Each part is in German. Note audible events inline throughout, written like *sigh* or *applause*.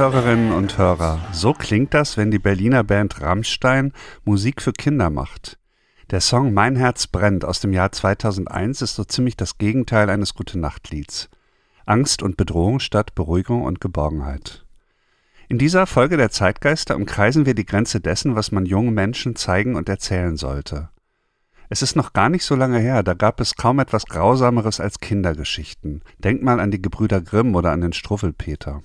Hörerinnen und Hörer, so klingt das, wenn die Berliner Band Rammstein Musik für Kinder macht. Der Song Mein Herz brennt aus dem Jahr 2001 ist so ziemlich das Gegenteil eines Gute-Nacht-Lieds. Angst und Bedrohung statt Beruhigung und Geborgenheit. In dieser Folge der Zeitgeister umkreisen wir die Grenze dessen, was man jungen Menschen zeigen und erzählen sollte. Es ist noch gar nicht so lange her, da gab es kaum etwas Grausameres als Kindergeschichten. Denkt mal an die Gebrüder Grimm oder an den Struffelpeter.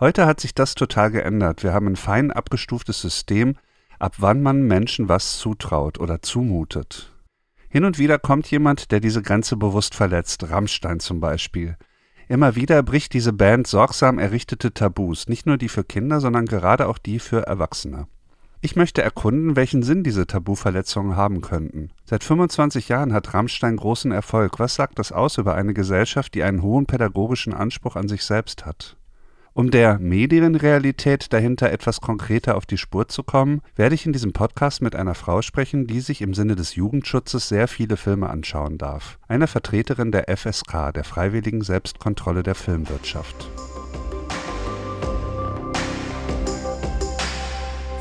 Heute hat sich das total geändert. Wir haben ein fein abgestuftes System, ab wann man Menschen was zutraut oder zumutet. Hin und wieder kommt jemand, der diese Grenze bewusst verletzt, Rammstein zum Beispiel. Immer wieder bricht diese Band sorgsam errichtete Tabus, nicht nur die für Kinder, sondern gerade auch die für Erwachsene. Ich möchte erkunden, welchen Sinn diese Tabuverletzungen haben könnten. Seit 25 Jahren hat Rammstein großen Erfolg. Was sagt das aus über eine Gesellschaft, die einen hohen pädagogischen Anspruch an sich selbst hat? Um der Medienrealität dahinter etwas konkreter auf die Spur zu kommen, werde ich in diesem Podcast mit einer Frau sprechen, die sich im Sinne des Jugendschutzes sehr viele Filme anschauen darf. Eine Vertreterin der FSK, der Freiwilligen Selbstkontrolle der Filmwirtschaft.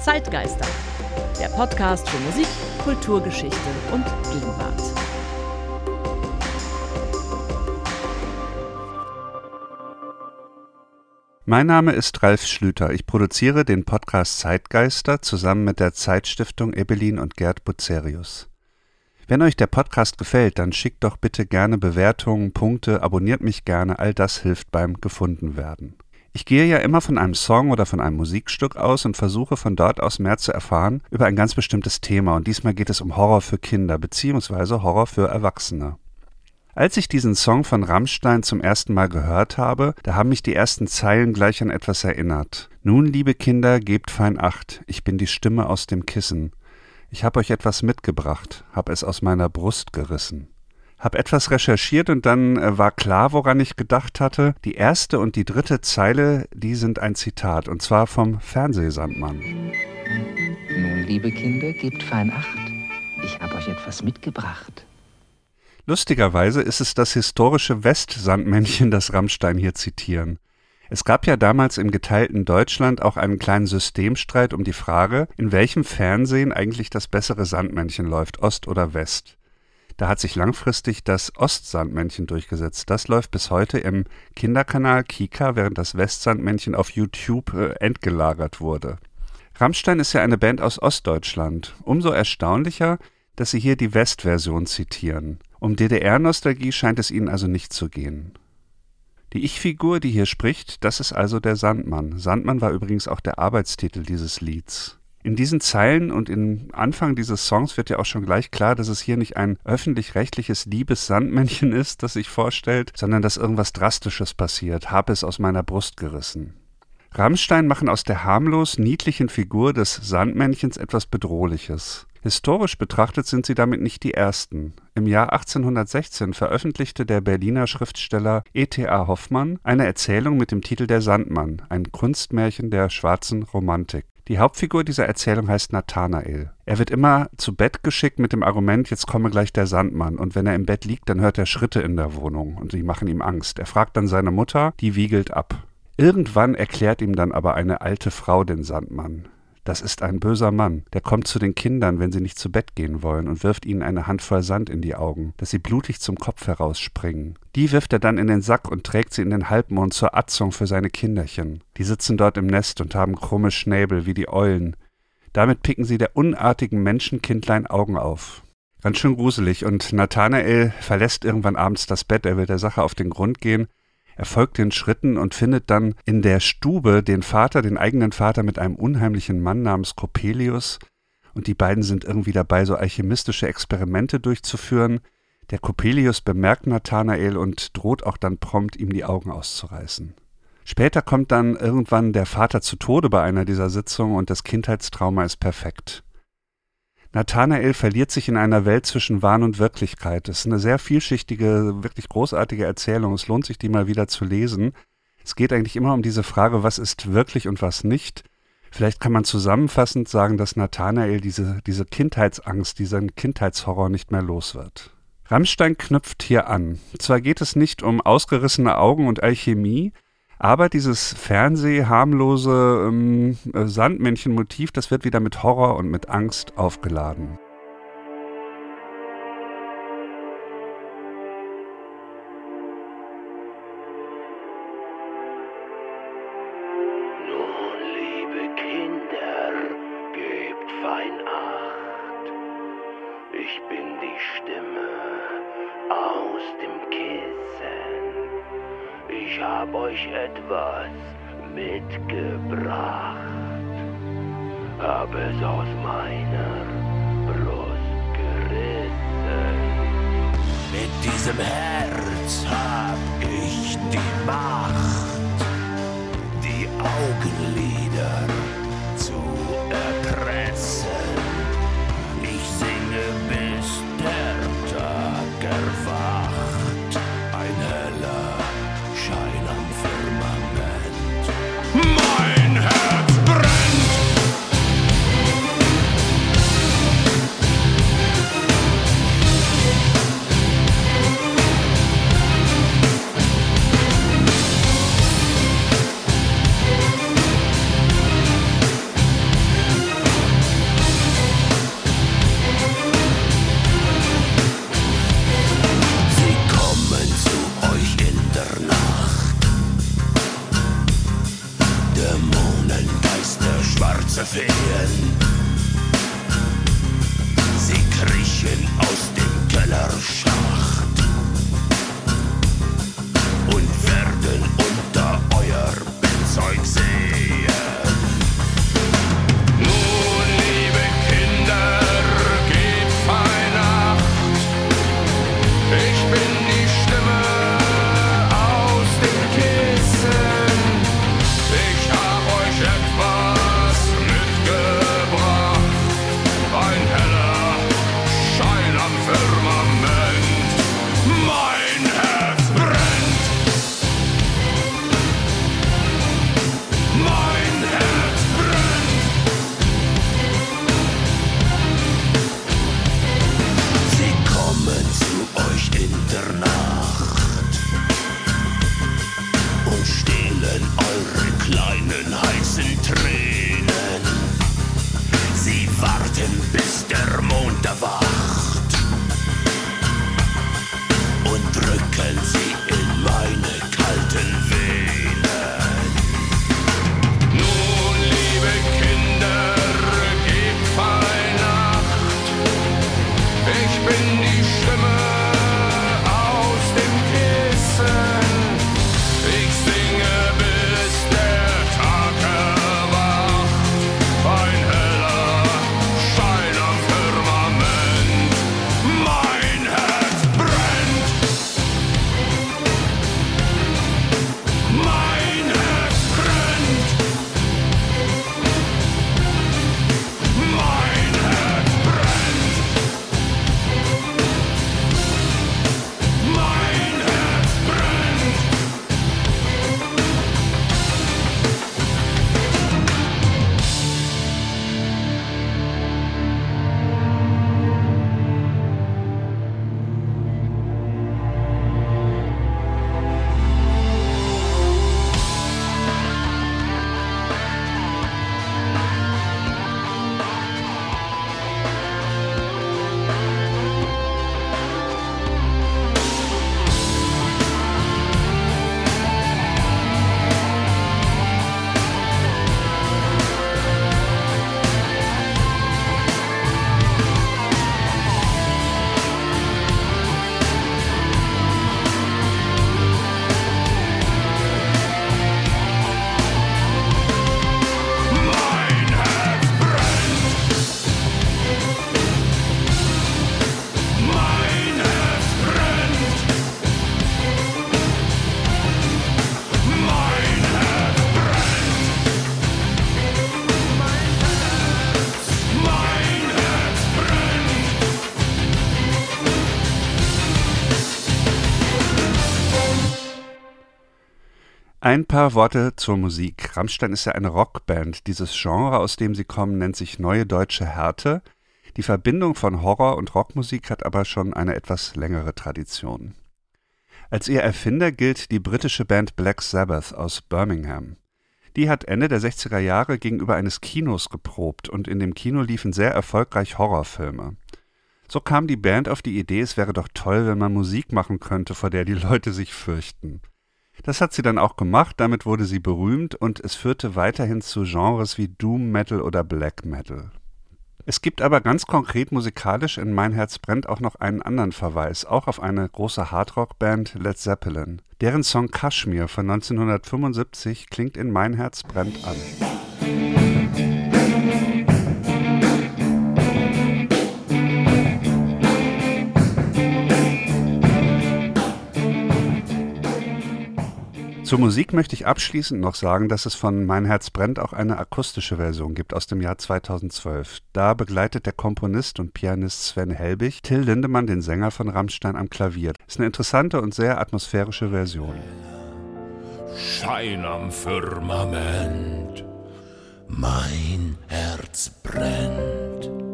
Zeitgeister, der Podcast für Musik, Kulturgeschichte und Gegenwart. Mein Name ist Ralf Schlüter. Ich produziere den Podcast Zeitgeister zusammen mit der Zeitstiftung Ebelin und Gerd Bucerius. Wenn euch der Podcast gefällt, dann schickt doch bitte gerne Bewertungen, Punkte, abonniert mich gerne, all das hilft beim Gefundenwerden. Ich gehe ja immer von einem Song oder von einem Musikstück aus und versuche von dort aus mehr zu erfahren über ein ganz bestimmtes Thema und diesmal geht es um Horror für Kinder bzw. Horror für Erwachsene. Als ich diesen Song von Rammstein zum ersten Mal gehört habe, da haben mich die ersten Zeilen gleich an etwas erinnert. Nun, liebe Kinder, gebt fein Acht, ich bin die Stimme aus dem Kissen. Ich hab euch etwas mitgebracht, hab es aus meiner Brust gerissen. Hab etwas recherchiert und dann äh, war klar, woran ich gedacht hatte. Die erste und die dritte Zeile, die sind ein Zitat, und zwar vom Fernsehsandmann. Nun, liebe Kinder, gebt fein Acht, ich hab euch etwas mitgebracht. Lustigerweise ist es das historische Westsandmännchen, das Rammstein hier zitieren. Es gab ja damals im geteilten Deutschland auch einen kleinen Systemstreit um die Frage, in welchem Fernsehen eigentlich das bessere Sandmännchen läuft, Ost oder West. Da hat sich langfristig das Ostsandmännchen durchgesetzt. Das läuft bis heute im Kinderkanal Kika, während das Westsandmännchen auf YouTube äh, entgelagert wurde. Rammstein ist ja eine Band aus Ostdeutschland. Umso erstaunlicher, dass sie hier die Westversion zitieren. Um DDR-Nostalgie scheint es ihnen also nicht zu gehen. Die Ich-Figur, die hier spricht, das ist also der Sandmann. Sandmann war übrigens auch der Arbeitstitel dieses Lieds. In diesen Zeilen und im Anfang dieses Songs wird ja auch schon gleich klar, dass es hier nicht ein öffentlich-rechtliches liebes Sandmännchen *laughs* ist, das sich vorstellt, sondern dass irgendwas Drastisches passiert. Hab es aus meiner Brust gerissen. Rammstein machen aus der harmlos niedlichen Figur des Sandmännchens etwas Bedrohliches. Historisch betrachtet sind sie damit nicht die ersten. Im Jahr 1816 veröffentlichte der Berliner Schriftsteller E.T.A. Hoffmann eine Erzählung mit dem Titel Der Sandmann, ein Kunstmärchen der schwarzen Romantik. Die Hauptfigur dieser Erzählung heißt Nathanael. Er wird immer zu Bett geschickt mit dem Argument, jetzt komme gleich der Sandmann. Und wenn er im Bett liegt, dann hört er Schritte in der Wohnung und die machen ihm Angst. Er fragt dann seine Mutter, die wiegelt ab. Irgendwann erklärt ihm dann aber eine alte Frau den Sandmann. Das ist ein böser Mann, der kommt zu den Kindern, wenn sie nicht zu Bett gehen wollen, und wirft ihnen eine Handvoll Sand in die Augen, dass sie blutig zum Kopf herausspringen. Die wirft er dann in den Sack und trägt sie in den Halbmond zur Atzung für seine Kinderchen. Die sitzen dort im Nest und haben krumme Schnäbel wie die Eulen. Damit picken sie der unartigen Menschenkindlein Augen auf. Ganz schön gruselig, und Nathanael verlässt irgendwann abends das Bett, er will der Sache auf den Grund gehen, er folgt den Schritten und findet dann in der Stube den Vater, den eigenen Vater mit einem unheimlichen Mann namens Coppelius. Und die beiden sind irgendwie dabei, so alchemistische Experimente durchzuführen. Der Coppelius bemerkt Nathanael und droht auch dann prompt, ihm die Augen auszureißen. Später kommt dann irgendwann der Vater zu Tode bei einer dieser Sitzungen und das Kindheitstrauma ist perfekt. Nathanael verliert sich in einer Welt zwischen Wahn und Wirklichkeit. Das ist eine sehr vielschichtige, wirklich großartige Erzählung. Es lohnt sich, die mal wieder zu lesen. Es geht eigentlich immer um diese Frage, was ist wirklich und was nicht. Vielleicht kann man zusammenfassend sagen, dass Nathanael diese, diese Kindheitsangst, diesen Kindheitshorror nicht mehr los wird. Rammstein knüpft hier an. Zwar geht es nicht um ausgerissene Augen und Alchemie, aber dieses Fernsehharmlose ähm, äh, Sandmännchen-Motiv, das wird wieder mit Horror und mit Angst aufgeladen. Ein paar Worte zur Musik. Rammstein ist ja eine Rockband. Dieses Genre, aus dem sie kommen, nennt sich Neue Deutsche Härte. Die Verbindung von Horror- und Rockmusik hat aber schon eine etwas längere Tradition. Als ihr Erfinder gilt die britische Band Black Sabbath aus Birmingham. Die hat Ende der 60er Jahre gegenüber eines Kinos geprobt und in dem Kino liefen sehr erfolgreich Horrorfilme. So kam die Band auf die Idee, es wäre doch toll, wenn man Musik machen könnte, vor der die Leute sich fürchten. Das hat sie dann auch gemacht, damit wurde sie berühmt und es führte weiterhin zu Genres wie Doom Metal oder Black Metal. Es gibt aber ganz konkret musikalisch in Mein Herz brennt auch noch einen anderen Verweis, auch auf eine große Hardrock-Band Led Zeppelin. Deren Song Kashmir von 1975 klingt in Mein Herz brennt an. Zur Musik möchte ich abschließend noch sagen, dass es von Mein Herz brennt auch eine akustische Version gibt aus dem Jahr 2012. Da begleitet der Komponist und Pianist Sven Helbig Till Lindemann, den Sänger von Rammstein, am Klavier. Ist eine interessante und sehr atmosphärische Version. Schein am Firmament, mein Herz brennt.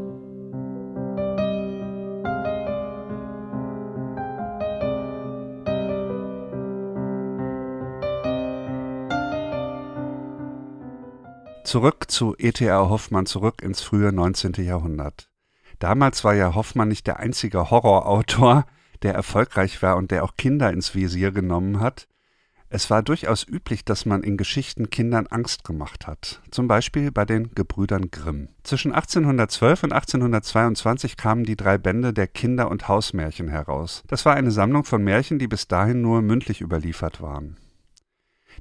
Zurück zu E.T.A. Hoffmann, zurück ins frühe 19. Jahrhundert. Damals war ja Hoffmann nicht der einzige Horrorautor, der erfolgreich war und der auch Kinder ins Visier genommen hat. Es war durchaus üblich, dass man in Geschichten Kindern Angst gemacht hat. Zum Beispiel bei den Gebrüdern Grimm. Zwischen 1812 und 1822 kamen die drei Bände der Kinder- und Hausmärchen heraus. Das war eine Sammlung von Märchen, die bis dahin nur mündlich überliefert waren.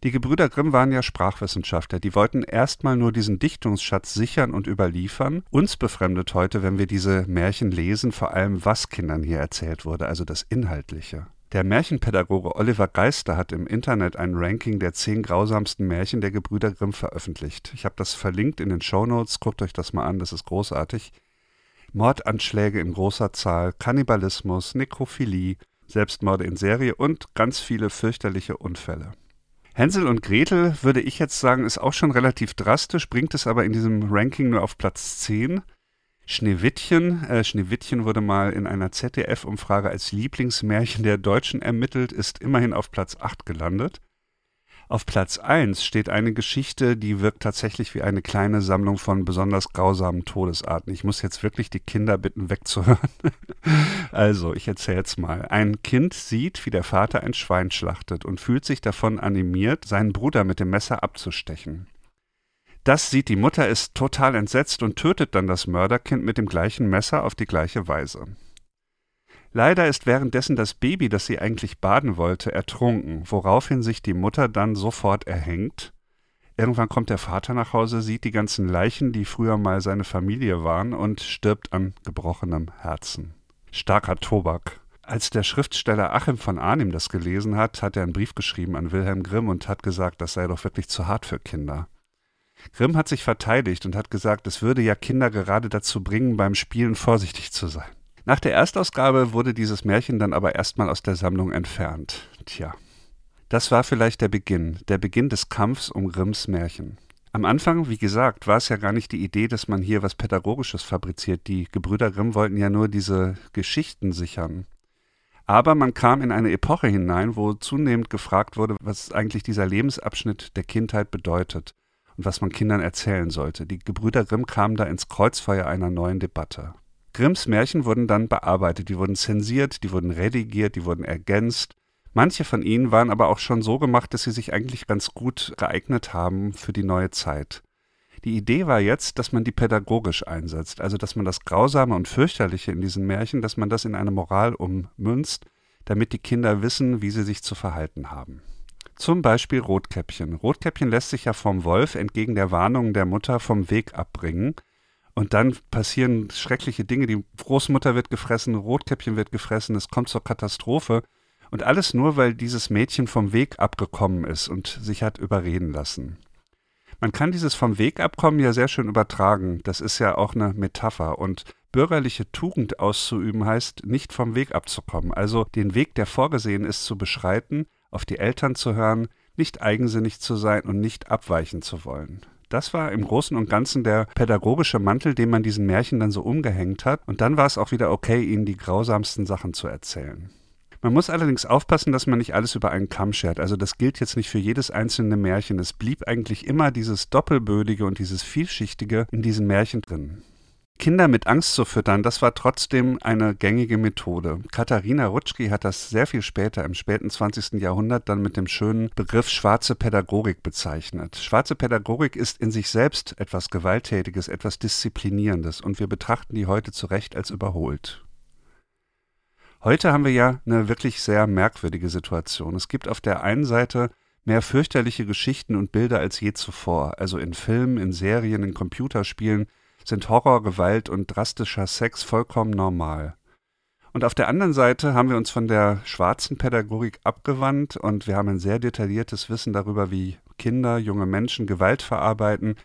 Die Gebrüder Grimm waren ja Sprachwissenschaftler, die wollten erstmal nur diesen Dichtungsschatz sichern und überliefern. Uns befremdet heute, wenn wir diese Märchen lesen, vor allem was Kindern hier erzählt wurde, also das Inhaltliche. Der Märchenpädagoge Oliver Geister hat im Internet ein Ranking der zehn grausamsten Märchen der Gebrüder Grimm veröffentlicht. Ich habe das verlinkt in den Show Notes. guckt euch das mal an, das ist großartig. Mordanschläge in großer Zahl, Kannibalismus, Nekrophilie, Selbstmorde in Serie und ganz viele fürchterliche Unfälle. Hänsel und Gretel, würde ich jetzt sagen, ist auch schon relativ drastisch, bringt es aber in diesem Ranking nur auf Platz 10. Schneewittchen, äh, Schneewittchen wurde mal in einer ZDF-Umfrage als Lieblingsmärchen der Deutschen ermittelt, ist immerhin auf Platz 8 gelandet. Auf Platz 1 steht eine Geschichte, die wirkt tatsächlich wie eine kleine Sammlung von besonders grausamen Todesarten. Ich muss jetzt wirklich die Kinder bitten, wegzuhören. *laughs* also, ich erzähle es mal. Ein Kind sieht, wie der Vater ein Schwein schlachtet und fühlt sich davon animiert, seinen Bruder mit dem Messer abzustechen. Das sieht die Mutter, ist total entsetzt und tötet dann das Mörderkind mit dem gleichen Messer auf die gleiche Weise. Leider ist währenddessen das Baby, das sie eigentlich baden wollte, ertrunken, woraufhin sich die Mutter dann sofort erhängt. Irgendwann kommt der Vater nach Hause, sieht die ganzen Leichen, die früher mal seine Familie waren, und stirbt an gebrochenem Herzen. Starker Tobak. Als der Schriftsteller Achim von Arnim das gelesen hat, hat er einen Brief geschrieben an Wilhelm Grimm und hat gesagt, das sei doch wirklich zu hart für Kinder. Grimm hat sich verteidigt und hat gesagt, es würde ja Kinder gerade dazu bringen, beim Spielen vorsichtig zu sein. Nach der Erstausgabe wurde dieses Märchen dann aber erstmal aus der Sammlung entfernt. Tja. Das war vielleicht der Beginn, der Beginn des Kampfs um Grimms Märchen. Am Anfang, wie gesagt, war es ja gar nicht die Idee, dass man hier was Pädagogisches fabriziert. Die Gebrüder Grimm wollten ja nur diese Geschichten sichern. Aber man kam in eine Epoche hinein, wo zunehmend gefragt wurde, was eigentlich dieser Lebensabschnitt der Kindheit bedeutet und was man Kindern erzählen sollte. Die Gebrüder Grimm kamen da ins Kreuzfeuer einer neuen Debatte. Grimms Märchen wurden dann bearbeitet, die wurden zensiert, die wurden redigiert, die wurden ergänzt. Manche von ihnen waren aber auch schon so gemacht, dass sie sich eigentlich ganz gut geeignet haben für die neue Zeit. Die Idee war jetzt, dass man die pädagogisch einsetzt, also dass man das Grausame und Fürchterliche in diesen Märchen, dass man das in eine Moral ummünzt, damit die Kinder wissen, wie sie sich zu verhalten haben. Zum Beispiel Rotkäppchen. Rotkäppchen lässt sich ja vom Wolf entgegen der Warnungen der Mutter vom Weg abbringen und dann passieren schreckliche Dinge. Die Großmutter wird gefressen, Rotkäppchen wird gefressen, es kommt zur Katastrophe. Und alles nur, weil dieses Mädchen vom Weg abgekommen ist und sich hat überreden lassen. Man kann dieses vom Weg abkommen ja sehr schön übertragen. Das ist ja auch eine Metapher. Und bürgerliche Tugend auszuüben heißt, nicht vom Weg abzukommen. Also den Weg, der vorgesehen ist, zu beschreiten, auf die Eltern zu hören, nicht eigensinnig zu sein und nicht abweichen zu wollen. Das war im Großen und Ganzen der pädagogische Mantel, den man diesen Märchen dann so umgehängt hat. Und dann war es auch wieder okay, ihnen die grausamsten Sachen zu erzählen. Man muss allerdings aufpassen, dass man nicht alles über einen Kamm schert. Also das gilt jetzt nicht für jedes einzelne Märchen. Es blieb eigentlich immer dieses Doppelbödige und dieses Vielschichtige in diesen Märchen drin. Kinder mit Angst zu füttern, das war trotzdem eine gängige Methode. Katharina Rutschki hat das sehr viel später, im späten 20. Jahrhundert, dann mit dem schönen Begriff schwarze Pädagogik bezeichnet. Schwarze Pädagogik ist in sich selbst etwas Gewalttätiges, etwas Disziplinierendes und wir betrachten die heute zu Recht als überholt. Heute haben wir ja eine wirklich sehr merkwürdige Situation. Es gibt auf der einen Seite mehr fürchterliche Geschichten und Bilder als je zuvor, also in Filmen, in Serien, in Computerspielen, sind Horror, Gewalt und drastischer Sex vollkommen normal. Und auf der anderen Seite haben wir uns von der schwarzen Pädagogik abgewandt und wir haben ein sehr detailliertes Wissen darüber, wie Kinder, junge Menschen Gewalt verarbeiten,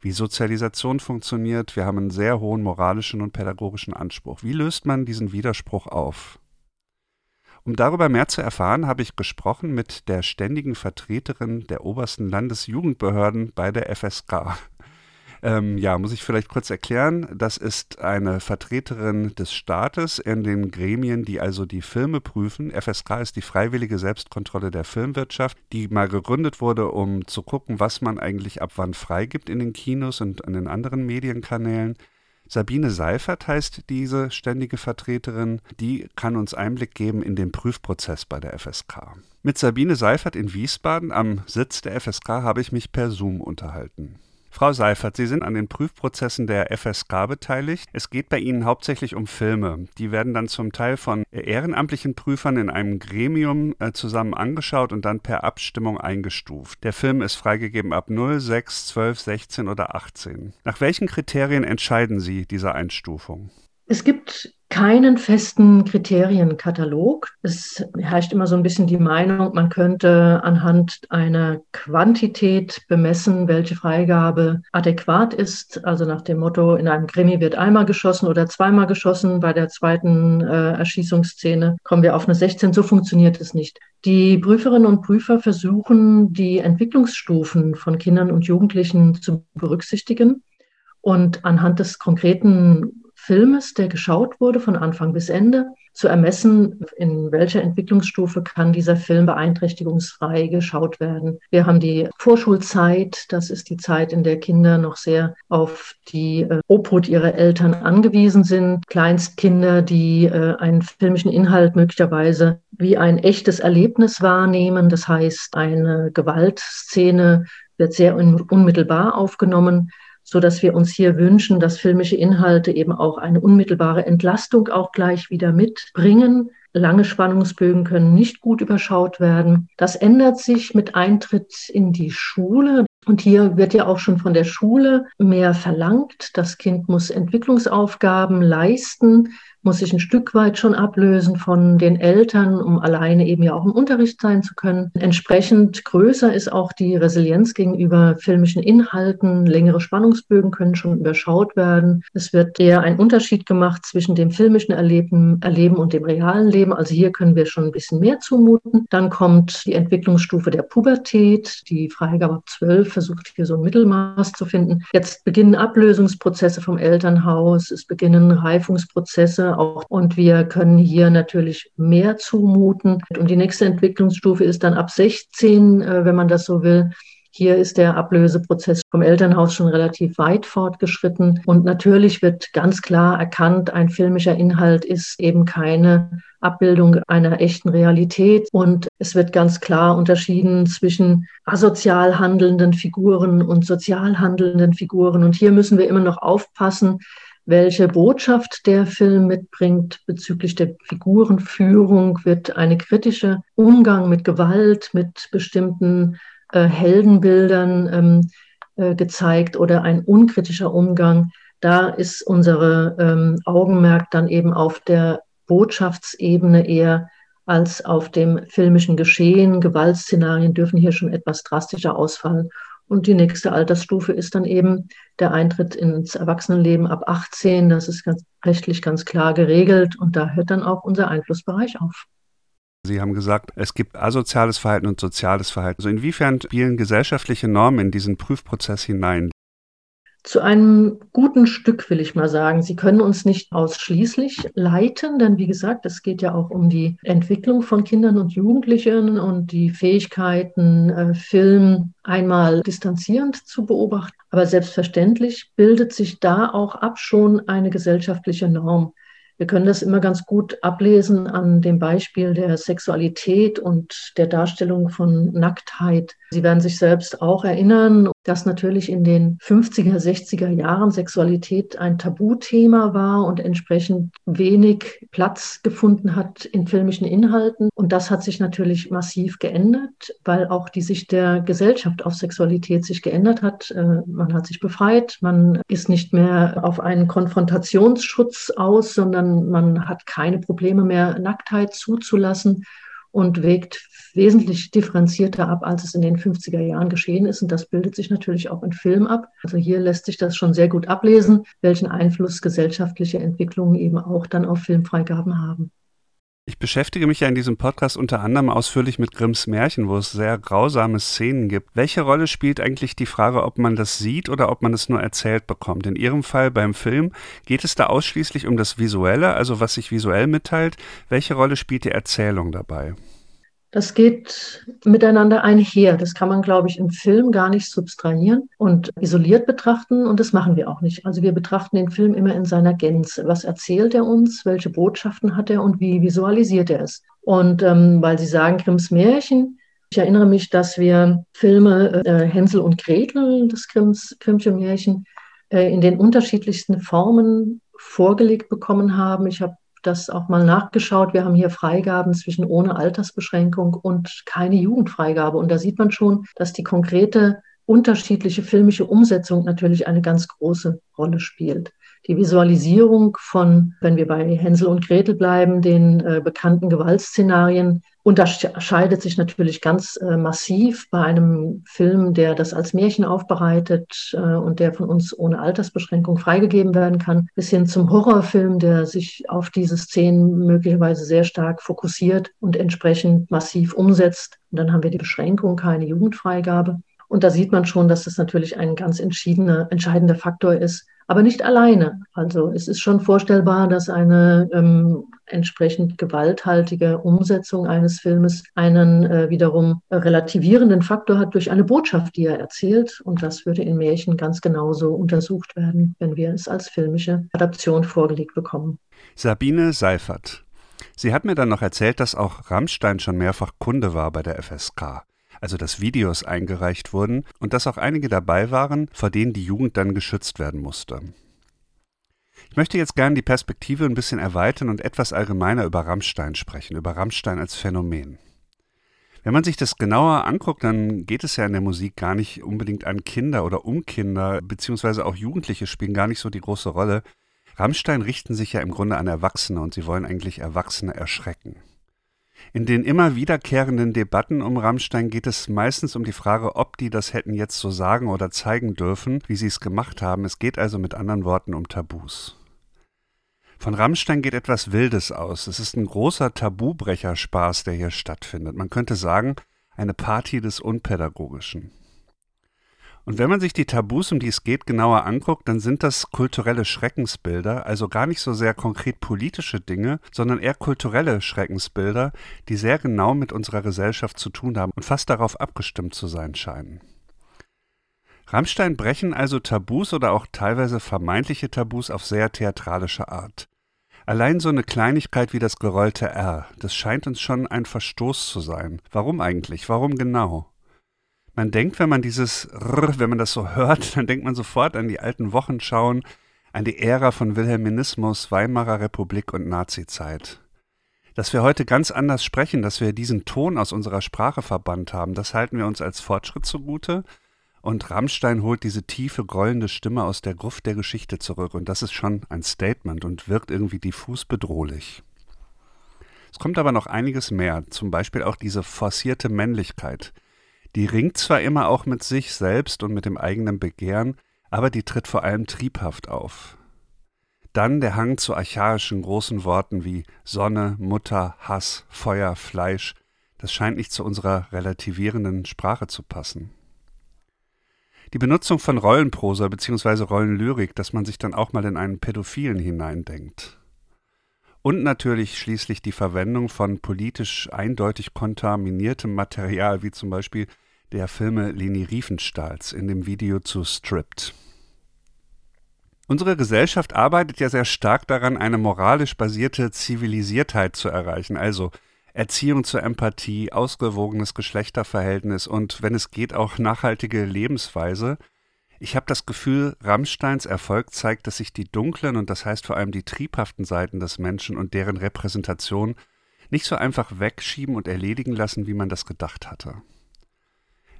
wie Sozialisation funktioniert. Wir haben einen sehr hohen moralischen und pädagogischen Anspruch. Wie löst man diesen Widerspruch auf? Um darüber mehr zu erfahren, habe ich gesprochen mit der ständigen Vertreterin der obersten Landesjugendbehörden bei der FSK. Ähm, ja, muss ich vielleicht kurz erklären. Das ist eine Vertreterin des Staates in den Gremien, die also die Filme prüfen. FSK ist die freiwillige Selbstkontrolle der Filmwirtschaft, die mal gegründet wurde, um zu gucken, was man eigentlich ab wann freigibt in den Kinos und an den anderen Medienkanälen. Sabine Seifert heißt diese ständige Vertreterin, die kann uns Einblick geben in den Prüfprozess bei der FSK. Mit Sabine Seifert in Wiesbaden am Sitz der FSK habe ich mich per Zoom unterhalten. Frau Seifert, Sie sind an den Prüfprozessen der FSK beteiligt. Es geht bei Ihnen hauptsächlich um Filme. Die werden dann zum Teil von ehrenamtlichen Prüfern in einem Gremium äh, zusammen angeschaut und dann per Abstimmung eingestuft. Der Film ist freigegeben ab 0, 6, 12, 16 oder 18. Nach welchen Kriterien entscheiden Sie diese Einstufung? Es gibt keinen festen Kriterienkatalog. Es herrscht immer so ein bisschen die Meinung, man könnte anhand einer Quantität bemessen, welche Freigabe adäquat ist. Also nach dem Motto, in einem Krimi wird einmal geschossen oder zweimal geschossen. Bei der zweiten äh, Erschießungsszene kommen wir auf eine 16. So funktioniert es nicht. Die Prüferinnen und Prüfer versuchen, die Entwicklungsstufen von Kindern und Jugendlichen zu berücksichtigen und anhand des konkreten Filmes, der geschaut wurde von Anfang bis Ende, zu ermessen, in welcher Entwicklungsstufe kann dieser Film beeinträchtigungsfrei geschaut werden. Wir haben die Vorschulzeit, das ist die Zeit, in der Kinder noch sehr auf die äh, Obhut ihrer Eltern angewiesen sind. Kleinstkinder, die äh, einen filmischen Inhalt möglicherweise wie ein echtes Erlebnis wahrnehmen. Das heißt, eine Gewaltszene wird sehr unmittelbar aufgenommen so dass wir uns hier wünschen, dass filmische Inhalte eben auch eine unmittelbare Entlastung auch gleich wieder mitbringen. Lange Spannungsbögen können nicht gut überschaut werden. Das ändert sich mit Eintritt in die Schule. Und hier wird ja auch schon von der Schule mehr verlangt. Das Kind muss Entwicklungsaufgaben leisten muss sich ein Stück weit schon ablösen von den Eltern, um alleine eben ja auch im Unterricht sein zu können. Entsprechend größer ist auch die Resilienz gegenüber filmischen Inhalten. Längere Spannungsbögen können schon überschaut werden. Es wird eher ein Unterschied gemacht zwischen dem filmischen Erleben, Erleben und dem realen Leben. Also hier können wir schon ein bisschen mehr zumuten. Dann kommt die Entwicklungsstufe der Pubertät. Die Freigabe ab 12 versucht hier so ein Mittelmaß zu finden. Jetzt beginnen Ablösungsprozesse vom Elternhaus. Es beginnen Reifungsprozesse auch. Und wir können hier natürlich mehr zumuten. Und die nächste Entwicklungsstufe ist dann ab 16, äh, wenn man das so will. Hier ist der Ablöseprozess vom Elternhaus schon relativ weit fortgeschritten. Und natürlich wird ganz klar erkannt, ein filmischer Inhalt ist eben keine Abbildung einer echten Realität. Und es wird ganz klar unterschieden zwischen asozial handelnden Figuren und sozial handelnden Figuren. Und hier müssen wir immer noch aufpassen, welche Botschaft der Film mitbringt bezüglich der Figurenführung, wird eine kritische Umgang mit Gewalt, mit bestimmten äh, Heldenbildern ähm, äh, gezeigt oder ein unkritischer Umgang. Da ist unsere ähm, Augenmerk dann eben auf der Botschaftsebene eher als auf dem filmischen Geschehen. Gewaltszenarien dürfen hier schon etwas drastischer ausfallen. Und die nächste Altersstufe ist dann eben der Eintritt ins Erwachsenenleben ab 18. Das ist ganz, rechtlich ganz klar geregelt und da hört dann auch unser Einflussbereich auf. Sie haben gesagt, es gibt asoziales Verhalten und soziales Verhalten. Also inwiefern spielen gesellschaftliche Normen in diesen Prüfprozess hinein? Zu einem guten Stück will ich mal sagen. Sie können uns nicht ausschließlich leiten, denn wie gesagt, es geht ja auch um die Entwicklung von Kindern und Jugendlichen und die Fähigkeiten, äh, Film einmal distanzierend zu beobachten. Aber selbstverständlich bildet sich da auch ab schon eine gesellschaftliche Norm. Wir können das immer ganz gut ablesen an dem Beispiel der Sexualität und der Darstellung von Nacktheit. Sie werden sich selbst auch erinnern, dass natürlich in den 50er, 60er Jahren Sexualität ein Tabuthema war und entsprechend wenig Platz gefunden hat in filmischen Inhalten. Und das hat sich natürlich massiv geändert, weil auch die Sicht der Gesellschaft auf Sexualität sich geändert hat. Äh, man hat sich befreit, man ist nicht mehr auf einen Konfrontationsschutz aus, sondern man hat keine Probleme mehr, Nacktheit zuzulassen und wägt wesentlich differenzierter ab, als es in den 50er Jahren geschehen ist. Und das bildet sich natürlich auch in Film ab. Also hier lässt sich das schon sehr gut ablesen, welchen Einfluss gesellschaftliche Entwicklungen eben auch dann auf Filmfreigaben haben. Ich beschäftige mich ja in diesem Podcast unter anderem ausführlich mit Grimms Märchen, wo es sehr grausame Szenen gibt. Welche Rolle spielt eigentlich die Frage, ob man das sieht oder ob man es nur erzählt bekommt? In Ihrem Fall beim Film geht es da ausschließlich um das Visuelle, also was sich visuell mitteilt. Welche Rolle spielt die Erzählung dabei? Das geht miteinander einher. Das kann man, glaube ich, im Film gar nicht subtrahieren und isoliert betrachten. Und das machen wir auch nicht. Also wir betrachten den Film immer in seiner Gänze. Was erzählt er uns? Welche Botschaften hat er und wie visualisiert er es? Und ähm, weil Sie sagen, Grimms Märchen, ich erinnere mich, dass wir Filme äh, Hänsel und Gretel, das Grimms, Grimmsche Märchen, äh, in den unterschiedlichsten Formen vorgelegt bekommen haben. Ich habe das auch mal nachgeschaut. Wir haben hier Freigaben zwischen ohne Altersbeschränkung und keine Jugendfreigabe. Und da sieht man schon, dass die konkrete unterschiedliche filmische Umsetzung natürlich eine ganz große Rolle spielt. Die Visualisierung von, wenn wir bei Hänsel und Gretel bleiben, den äh, bekannten Gewaltszenarien unterscheidet sich natürlich ganz äh, massiv bei einem Film, der das als Märchen aufbereitet äh, und der von uns ohne Altersbeschränkung freigegeben werden kann, bis hin zum Horrorfilm, der sich auf diese Szenen möglicherweise sehr stark fokussiert und entsprechend massiv umsetzt. Und dann haben wir die Beschränkung, keine Jugendfreigabe. Und da sieht man schon, dass das natürlich ein ganz entschiedener, entscheidender Faktor ist, aber nicht alleine. Also es ist schon vorstellbar, dass eine ähm, entsprechend gewalthaltige Umsetzung eines Filmes einen äh, wiederum relativierenden Faktor hat durch eine Botschaft, die er erzählt. Und das würde in Märchen ganz genauso untersucht werden, wenn wir es als filmische Adaption vorgelegt bekommen. Sabine Seifert. Sie hat mir dann noch erzählt, dass auch Rammstein schon mehrfach Kunde war bei der FSK also dass Videos eingereicht wurden und dass auch einige dabei waren, vor denen die Jugend dann geschützt werden musste. Ich möchte jetzt gerne die Perspektive ein bisschen erweitern und etwas allgemeiner über Rammstein sprechen, über Rammstein als Phänomen. Wenn man sich das genauer anguckt, dann geht es ja in der Musik gar nicht unbedingt an Kinder oder um Kinder, beziehungsweise auch Jugendliche spielen gar nicht so die große Rolle. Rammstein richten sich ja im Grunde an Erwachsene und sie wollen eigentlich Erwachsene erschrecken. In den immer wiederkehrenden Debatten um Rammstein geht es meistens um die Frage, ob die das hätten jetzt so sagen oder zeigen dürfen, wie sie es gemacht haben. Es geht also mit anderen Worten um Tabus. Von Rammstein geht etwas Wildes aus. Es ist ein großer Tabubrecherspaß, der hier stattfindet. Man könnte sagen, eine Party des Unpädagogischen. Und wenn man sich die Tabus, um die es geht, genauer anguckt, dann sind das kulturelle Schreckensbilder, also gar nicht so sehr konkret politische Dinge, sondern eher kulturelle Schreckensbilder, die sehr genau mit unserer Gesellschaft zu tun haben und fast darauf abgestimmt zu sein scheinen. Rammstein brechen also Tabus oder auch teilweise vermeintliche Tabus auf sehr theatralische Art. Allein so eine Kleinigkeit wie das gerollte R, das scheint uns schon ein Verstoß zu sein. Warum eigentlich? Warum genau? Man denkt, wenn man dieses R, wenn man das so hört, dann denkt man sofort an die alten Wochenschauen, an die Ära von Wilhelminismus, Weimarer Republik und Nazizeit. Dass wir heute ganz anders sprechen, dass wir diesen Ton aus unserer Sprache verbannt haben, das halten wir uns als Fortschritt zugute. Und Rammstein holt diese tiefe, grollende Stimme aus der Gruft der Geschichte zurück. Und das ist schon ein Statement und wirkt irgendwie diffus bedrohlich. Es kommt aber noch einiges mehr, zum Beispiel auch diese forcierte Männlichkeit, die ringt zwar immer auch mit sich selbst und mit dem eigenen Begehren, aber die tritt vor allem triebhaft auf. Dann der Hang zu archaischen großen Worten wie Sonne, Mutter, Hass, Feuer, Fleisch. Das scheint nicht zu unserer relativierenden Sprache zu passen. Die Benutzung von Rollenprosa bzw. Rollenlyrik, dass man sich dann auch mal in einen Pädophilen hineindenkt. Und natürlich schließlich die Verwendung von politisch eindeutig kontaminiertem Material, wie zum Beispiel der Filme Leni Riefenstahls in dem Video zu Stripped. Unsere Gesellschaft arbeitet ja sehr stark daran, eine moralisch basierte Zivilisiertheit zu erreichen, also Erziehung zur Empathie, ausgewogenes Geschlechterverhältnis und, wenn es geht, auch nachhaltige Lebensweise. Ich habe das Gefühl, Rammsteins Erfolg zeigt, dass sich die dunklen und das heißt vor allem die triebhaften Seiten des Menschen und deren Repräsentation nicht so einfach wegschieben und erledigen lassen, wie man das gedacht hatte.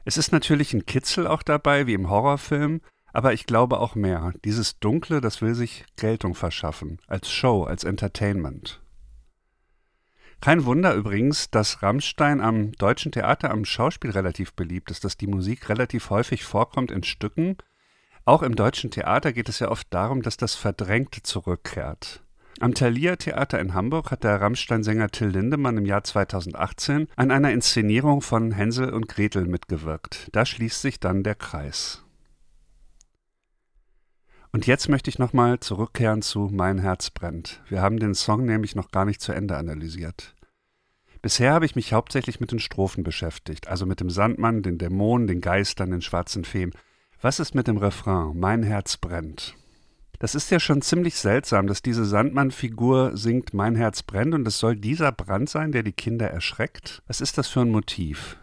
Es ist natürlich ein Kitzel auch dabei, wie im Horrorfilm, aber ich glaube auch mehr. Dieses Dunkle, das will sich Geltung verschaffen, als Show, als Entertainment. Kein Wunder übrigens, dass Rammstein am deutschen Theater am Schauspiel relativ beliebt ist, dass die Musik relativ häufig vorkommt in Stücken. Auch im deutschen Theater geht es ja oft darum, dass das Verdrängte zurückkehrt. Am Thalia Theater in Hamburg hat der Rammstein-Sänger Till Lindemann im Jahr 2018 an einer Inszenierung von Hänsel und Gretel mitgewirkt. Da schließt sich dann der Kreis. Und jetzt möchte ich nochmal zurückkehren zu Mein Herz brennt. Wir haben den Song nämlich noch gar nicht zu Ende analysiert. Bisher habe ich mich hauptsächlich mit den Strophen beschäftigt, also mit dem Sandmann, den Dämonen, den Geistern, den schwarzen Feen. Was ist mit dem Refrain Mein Herz brennt? Das ist ja schon ziemlich seltsam, dass diese Sandmann-Figur singt Mein Herz brennt und es soll dieser Brand sein, der die Kinder erschreckt? Was ist das für ein Motiv?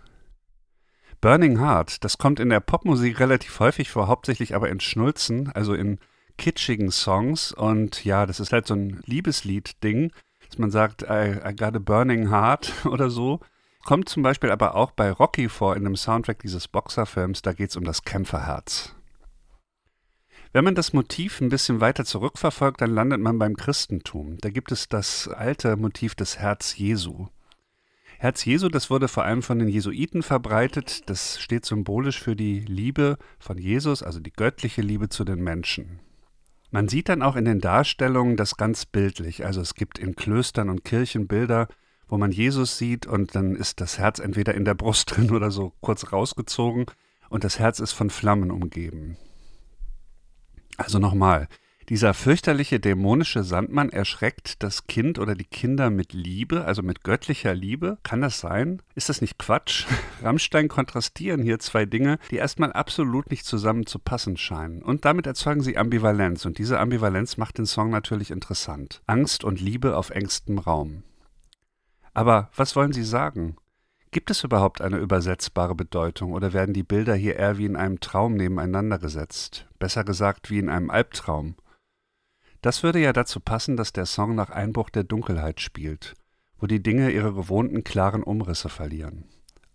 Burning Heart, das kommt in der Popmusik relativ häufig vor, hauptsächlich aber in Schnulzen, also in kitschigen Songs. Und ja, das ist halt so ein Liebeslied-Ding, dass man sagt, I, I got a burning heart *laughs* oder so. Kommt zum Beispiel aber auch bei Rocky vor, in dem Soundtrack dieses Boxerfilms, da geht es um das Kämpferherz. Wenn man das Motiv ein bisschen weiter zurückverfolgt, dann landet man beim Christentum. Da gibt es das alte Motiv des Herz Jesu. Herz Jesu, das wurde vor allem von den Jesuiten verbreitet. Das steht symbolisch für die Liebe von Jesus, also die göttliche Liebe zu den Menschen. Man sieht dann auch in den Darstellungen das ganz bildlich. Also es gibt in Klöstern und Kirchen Bilder, wo man Jesus sieht und dann ist das Herz entweder in der Brust *laughs* drin oder so kurz rausgezogen und das Herz ist von Flammen umgeben. Also nochmal, dieser fürchterliche dämonische Sandmann erschreckt das Kind oder die Kinder mit Liebe, also mit göttlicher Liebe. Kann das sein? Ist das nicht Quatsch? *laughs* Rammstein kontrastieren hier zwei Dinge, die erstmal absolut nicht zusammen zu passen scheinen. Und damit erzeugen sie Ambivalenz. Und diese Ambivalenz macht den Song natürlich interessant. Angst und Liebe auf engstem Raum. Aber was wollen Sie sagen? Gibt es überhaupt eine übersetzbare Bedeutung oder werden die Bilder hier eher wie in einem Traum nebeneinander gesetzt? Besser gesagt wie in einem Albtraum? Das würde ja dazu passen, dass der Song nach Einbruch der Dunkelheit spielt, wo die Dinge ihre gewohnten klaren Umrisse verlieren.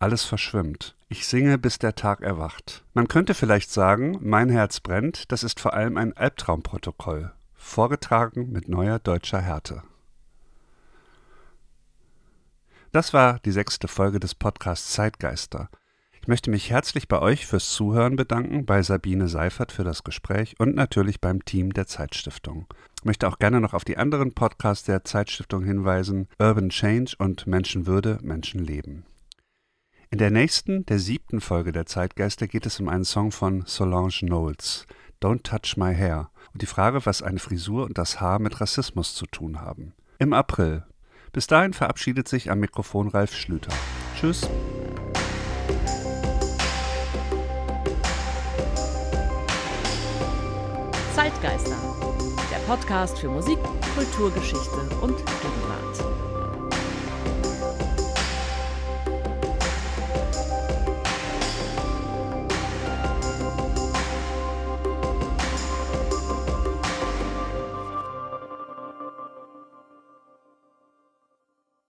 Alles verschwimmt. Ich singe, bis der Tag erwacht. Man könnte vielleicht sagen, mein Herz brennt, das ist vor allem ein Albtraumprotokoll, vorgetragen mit neuer deutscher Härte. Das war die sechste Folge des Podcasts Zeitgeister. Ich möchte mich herzlich bei euch fürs Zuhören bedanken, bei Sabine Seifert für das Gespräch und natürlich beim Team der Zeitstiftung. Ich möchte auch gerne noch auf die anderen Podcasts der Zeitstiftung hinweisen: Urban Change und Menschenwürde, Menschenleben. In der nächsten, der siebten Folge der Zeitgeister geht es um einen Song von Solange Knowles, Don't Touch My Hair, und die Frage, was eine Frisur und das Haar mit Rassismus zu tun haben. Im April. Bis dahin verabschiedet sich am Mikrofon Ralf Schlüter. Tschüss. Zeitgeister, der Podcast für Musik, Kulturgeschichte und Gegenwart.